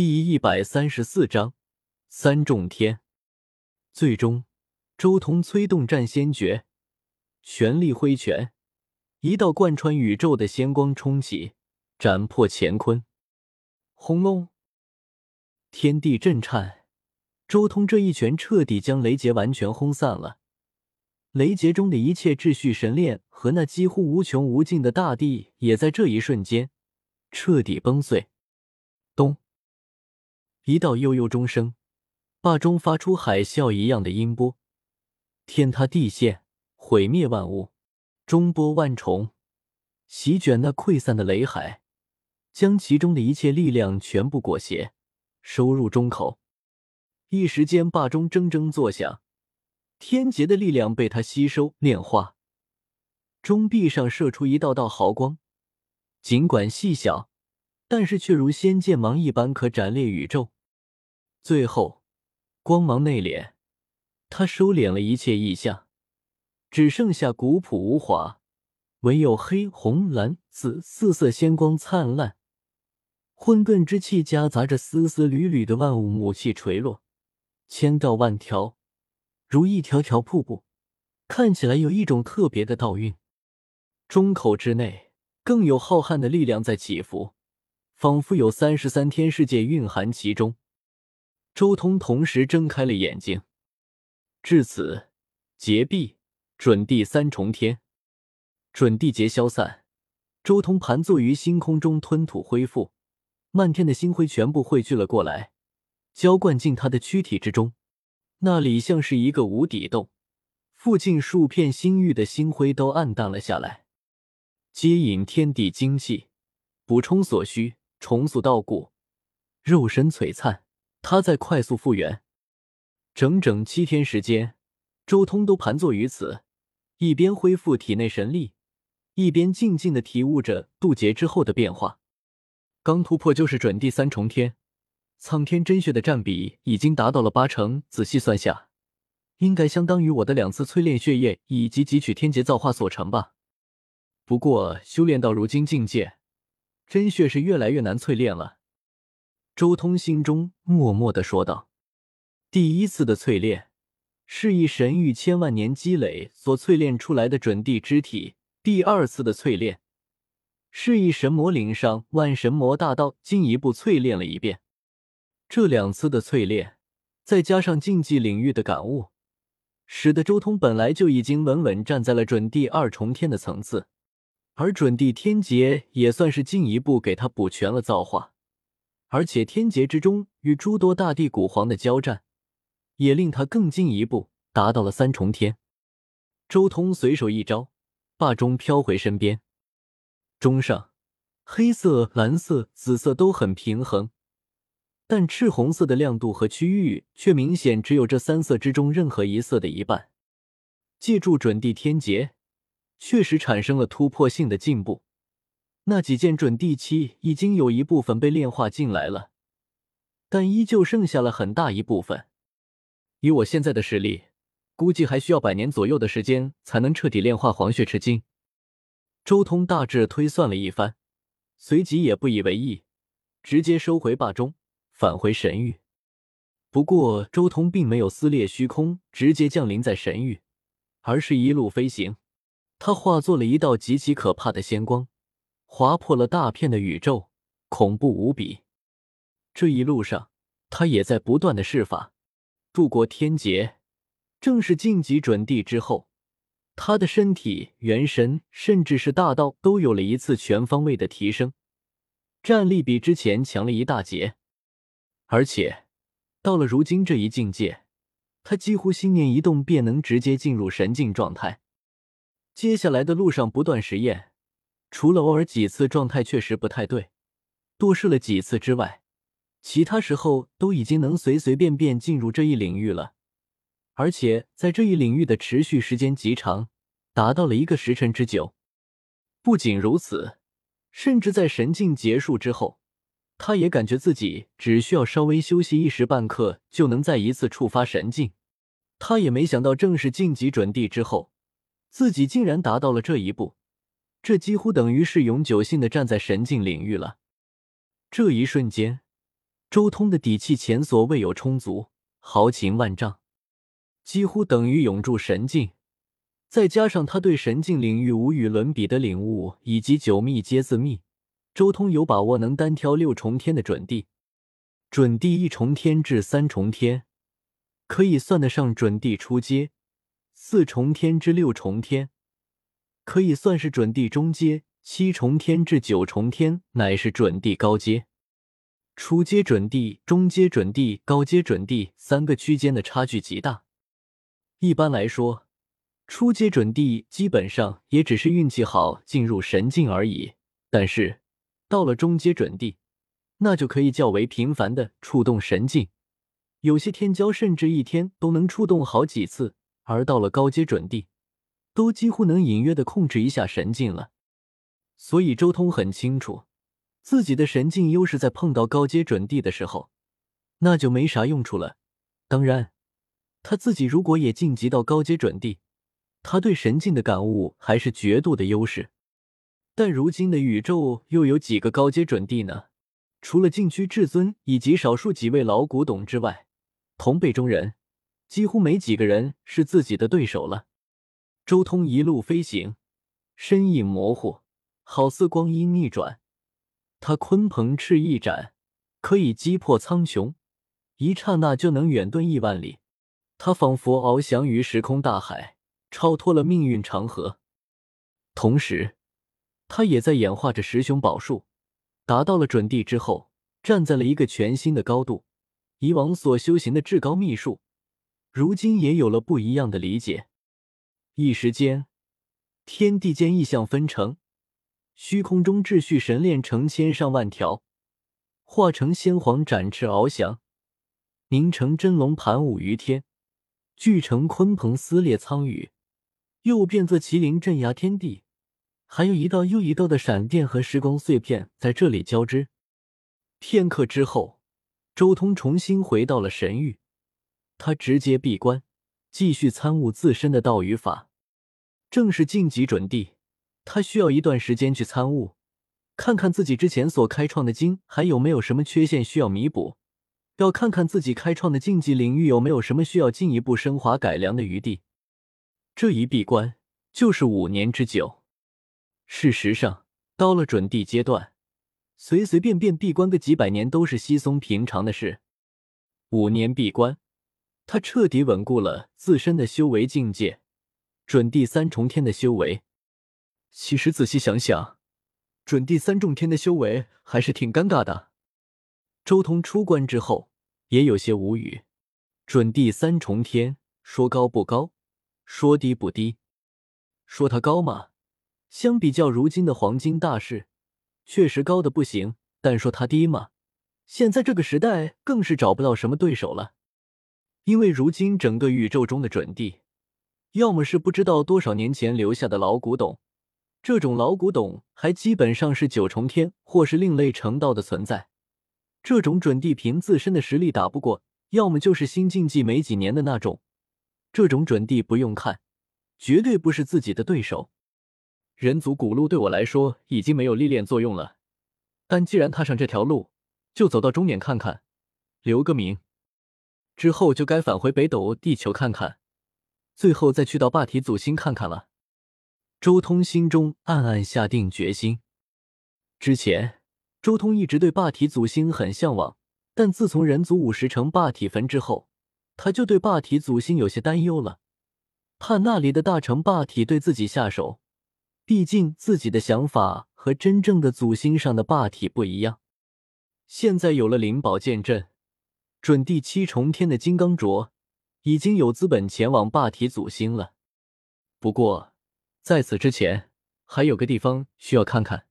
第一百三十四章三重天。最终，周通催动战仙诀，全力挥拳，一道贯穿宇宙的仙光冲起，斩破乾坤。轰隆！天地震颤，周通这一拳彻底将雷劫完全轰散了。雷劫中的一切秩序神炼和那几乎无穷无尽的大地，也在这一瞬间彻底崩碎。一道悠悠钟声，霸中发出海啸一样的音波，天塌地陷，毁灭万物，钟波万重，席卷那溃散的雷海，将其中的一切力量全部裹挟，收入钟口。一时间，霸钟铮铮作响。天劫的力量被他吸收炼化，钟壁上射出一道道毫光，尽管细小，但是却如仙剑芒一般可斩裂宇宙。最后，光芒内敛，他收敛了一切意象，只剩下古朴无华，唯有黑、红、蓝、紫四色仙光灿烂，混沌之气夹杂着丝丝缕缕的万物母气垂落，千道万条。如一条条瀑布，看起来有一种特别的道韵。中口之内更有浩瀚的力量在起伏，仿佛有三十三天世界蕴含其中。周通同时睁开了眼睛。至此，劫毕，准地三重天，准地劫消散。周通盘坐于星空中，吞吐恢复，漫天的星辉全部汇聚了过来，浇灌进他的躯体之中。那里像是一个无底洞，附近数片星域的星辉都暗淡了下来。接引天地精气，补充所需，重塑道骨，肉身璀璨，他在快速复原。整整七天时间，周通都盘坐于此，一边恢复体内神力，一边静静的体悟着渡劫之后的变化。刚突破就是准第三重天。苍天真血的占比已经达到了八成，仔细算下，应该相当于我的两次淬炼血液以及汲取天劫造化所成吧。不过修炼到如今境界，真血是越来越难淬炼了。周通心中默默的说道：“第一次的淬炼是以神域千万年积累所淬炼出来的准地之体，第二次的淬炼是以神魔岭上万神魔大道进一步淬炼了一遍。”这两次的淬炼，再加上竞技领域的感悟，使得周通本来就已经稳稳站在了准地二重天的层次，而准地天劫也算是进一步给他补全了造化，而且天劫之中与诸多大地古皇的交战，也令他更进一步达到了三重天。周通随手一招，霸钟飘回身边，钟上黑色、蓝色、紫色都很平衡。但赤红色的亮度和区域却明显只有这三色之中任何一色的一半。借助准地天劫，确实产生了突破性的进步。那几件准地器已经有一部分被炼化进来了，但依旧剩下了很大一部分。以我现在的实力，估计还需要百年左右的时间才能彻底炼化黄血赤金。周通大致推算了一番，随即也不以为意，直接收回霸中。返回神域，不过周通并没有撕裂虚空，直接降临在神域，而是一路飞行。他化作了一道极其可怕的仙光，划破了大片的宇宙，恐怖无比。这一路上，他也在不断的施法，度过天劫。正是晋级准地之后，他的身体、元神，甚至是大道，都有了一次全方位的提升，战力比之前强了一大截。而且，到了如今这一境界，他几乎心念一动便能直接进入神境状态。接下来的路上不断实验，除了偶尔几次状态确实不太对，多试了几次之外，其他时候都已经能随随便便进入这一领域了。而且在这一领域的持续时间极长，达到了一个时辰之久。不仅如此，甚至在神境结束之后。他也感觉自己只需要稍微休息一时半刻，就能再一次触发神境。他也没想到，正式晋级准地之后，自己竟然达到了这一步。这几乎等于是永久性的站在神境领域了。这一瞬间，周通的底气前所未有充足，豪情万丈，几乎等于永驻神境。再加上他对神境领域无与伦比的领悟，以及九秘皆自秘，周通有把握能单挑六重天的准帝。准帝一重天至三重天，可以算得上准帝初阶；四重天至六重天，可以算是准地中阶；七重天至九重天，乃是准地高阶。初阶准地、中阶准地、高阶准地三个区间的差距极大。一般来说，初阶准地基本上也只是运气好进入神境而已。但是到了中阶准地，那就可以较为频繁的触动神境，有些天骄甚至一天都能触动好几次。而到了高阶准地，都几乎能隐约的控制一下神境了。所以周通很清楚。自己的神境优势在碰到高阶准帝的时候，那就没啥用处了。当然，他自己如果也晋级到高阶准帝，他对神境的感悟还是绝度的优势。但如今的宇宙又有几个高阶准帝呢？除了禁区至尊以及少数几位老古董之外，同辈中人几乎没几个人是自己的对手了。周通一路飞行，身影模糊，好似光阴逆转。他鲲鹏翅一展，可以击破苍穹，一刹那就能远遁亿万里。他仿佛翱翔于时空大海，超脱了命运长河。同时，他也在演化着十雄宝术，达到了准地之后，站在了一个全新的高度。以往所修行的至高秘术，如今也有了不一样的理解。一时间，天地间异象纷呈。虚空中秩序神链成千上万条，化成仙皇展翅翱翔，凝成真龙盘舞于天，聚成鲲鹏撕裂苍宇，又变作麒麟镇压天地。还有一道又一道的闪电和时光碎片在这里交织。片刻之后，周通重新回到了神域，他直接闭关，继续参悟自身的道与法，正是晋级准帝。他需要一段时间去参悟，看看自己之前所开创的经还有没有什么缺陷需要弥补，要看看自己开创的竞技领域有没有什么需要进一步升华改良的余地。这一闭关就是五年之久。事实上，到了准地阶段，随随便便闭关个几百年都是稀松平常的事。五年闭关，他彻底稳固了自身的修为境界，准地三重天的修为。其实仔细想想，准第三重天的修为还是挺尴尬的。周通出关之后也有些无语。准第三重天说高不高，说低不低。说它高嘛，相比较如今的黄金大士，确实高的不行。但说它低嘛，现在这个时代更是找不到什么对手了。因为如今整个宇宙中的准帝，要么是不知道多少年前留下的老古董。这种老古董还基本上是九重天或是另类成道的存在。这种准地凭自身的实力打不过，要么就是新竞技没几年的那种。这种准地不用看，绝对不是自己的对手。人族古路对我来说已经没有历练作用了，但既然踏上这条路，就走到终点看看，留个名。之后就该返回北斗地球看看，最后再去到霸体祖星看看了。周通心中暗暗下定决心。之前，周通一直对霸体祖星很向往，但自从人族五十成霸体坟之后，他就对霸体祖星有些担忧了，怕那里的大成霸体对自己下手。毕竟自己的想法和真正的祖星上的霸体不一样。现在有了灵宝剑阵，准第七重天的金刚镯，已经有资本前往霸体祖星了。不过。在此之前，还有个地方需要看看。